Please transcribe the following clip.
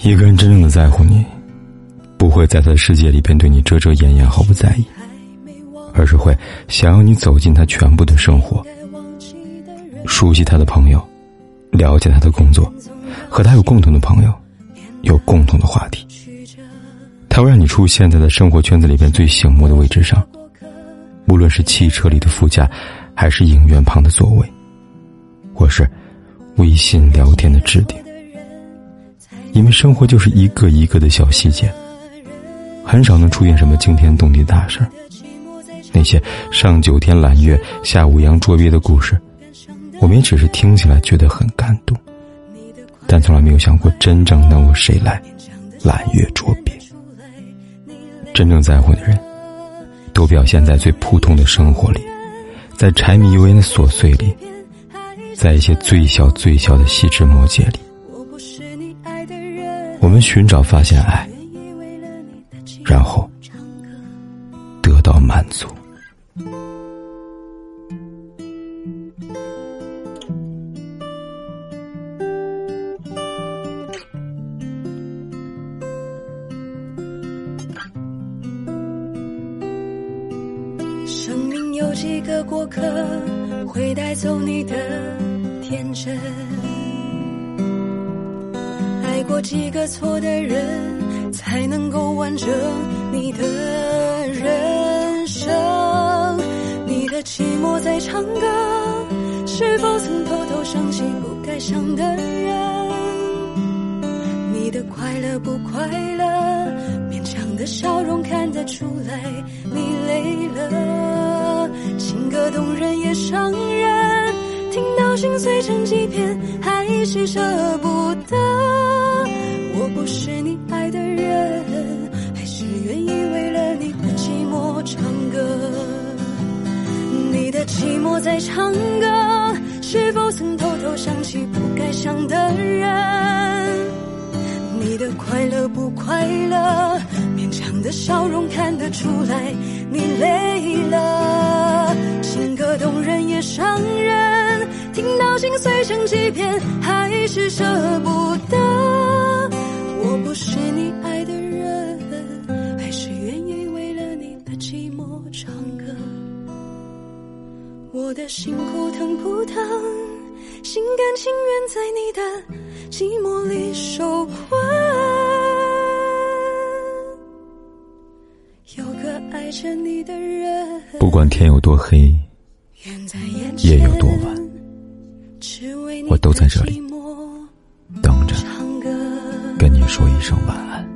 一个人真正的在乎你，不会在他的世界里边对你遮遮掩掩、毫不在意，而是会想要你走进他全部的生活，熟悉他的朋友，了解他的工作，和他有共同的朋友，有共同的话题。他会让你出现在他生活圈子里边最醒目的位置上，无论是汽车里的副驾，还是影院旁的座位，或是微信聊天的置顶。因为生活就是一个一个的小细节，很少能出现什么惊天动地大事儿。那些上九天揽月、下五洋捉鳖的故事，我们也只是听起来觉得很感动，但从来没有想过真正能有谁来揽月捉鳖。真正在乎的人，都表现在最普通的生活里，在柴米油盐的琐碎里，在一些最小最小的细枝末节里。我们寻找、发现爱，然后得到满足。生命有几个过客，会带走你的天真。过几个错的人，才能够完整你的人生。你的寂寞在唱歌，是否曾偷偷想起不该想的人？你的快乐不快乐，勉强的笑容看得出来你累了。情歌动人也伤人，听到心碎成几片，还是舍不得。不是你爱的人，还是愿意为了你的寂寞唱歌。你的寂寞在唱歌，是否曾偷偷想起不该想的人？你的快乐不快乐，勉强的笑容看得出来你累了。情歌动人也伤人，听到心碎成几片，还是舍不得。我的心扑腾扑腾，心甘情愿在你的寂寞里受困。有个爱着你的人，不管天有多黑，夜有多晚，我都在这里等着。跟你说一声晚安。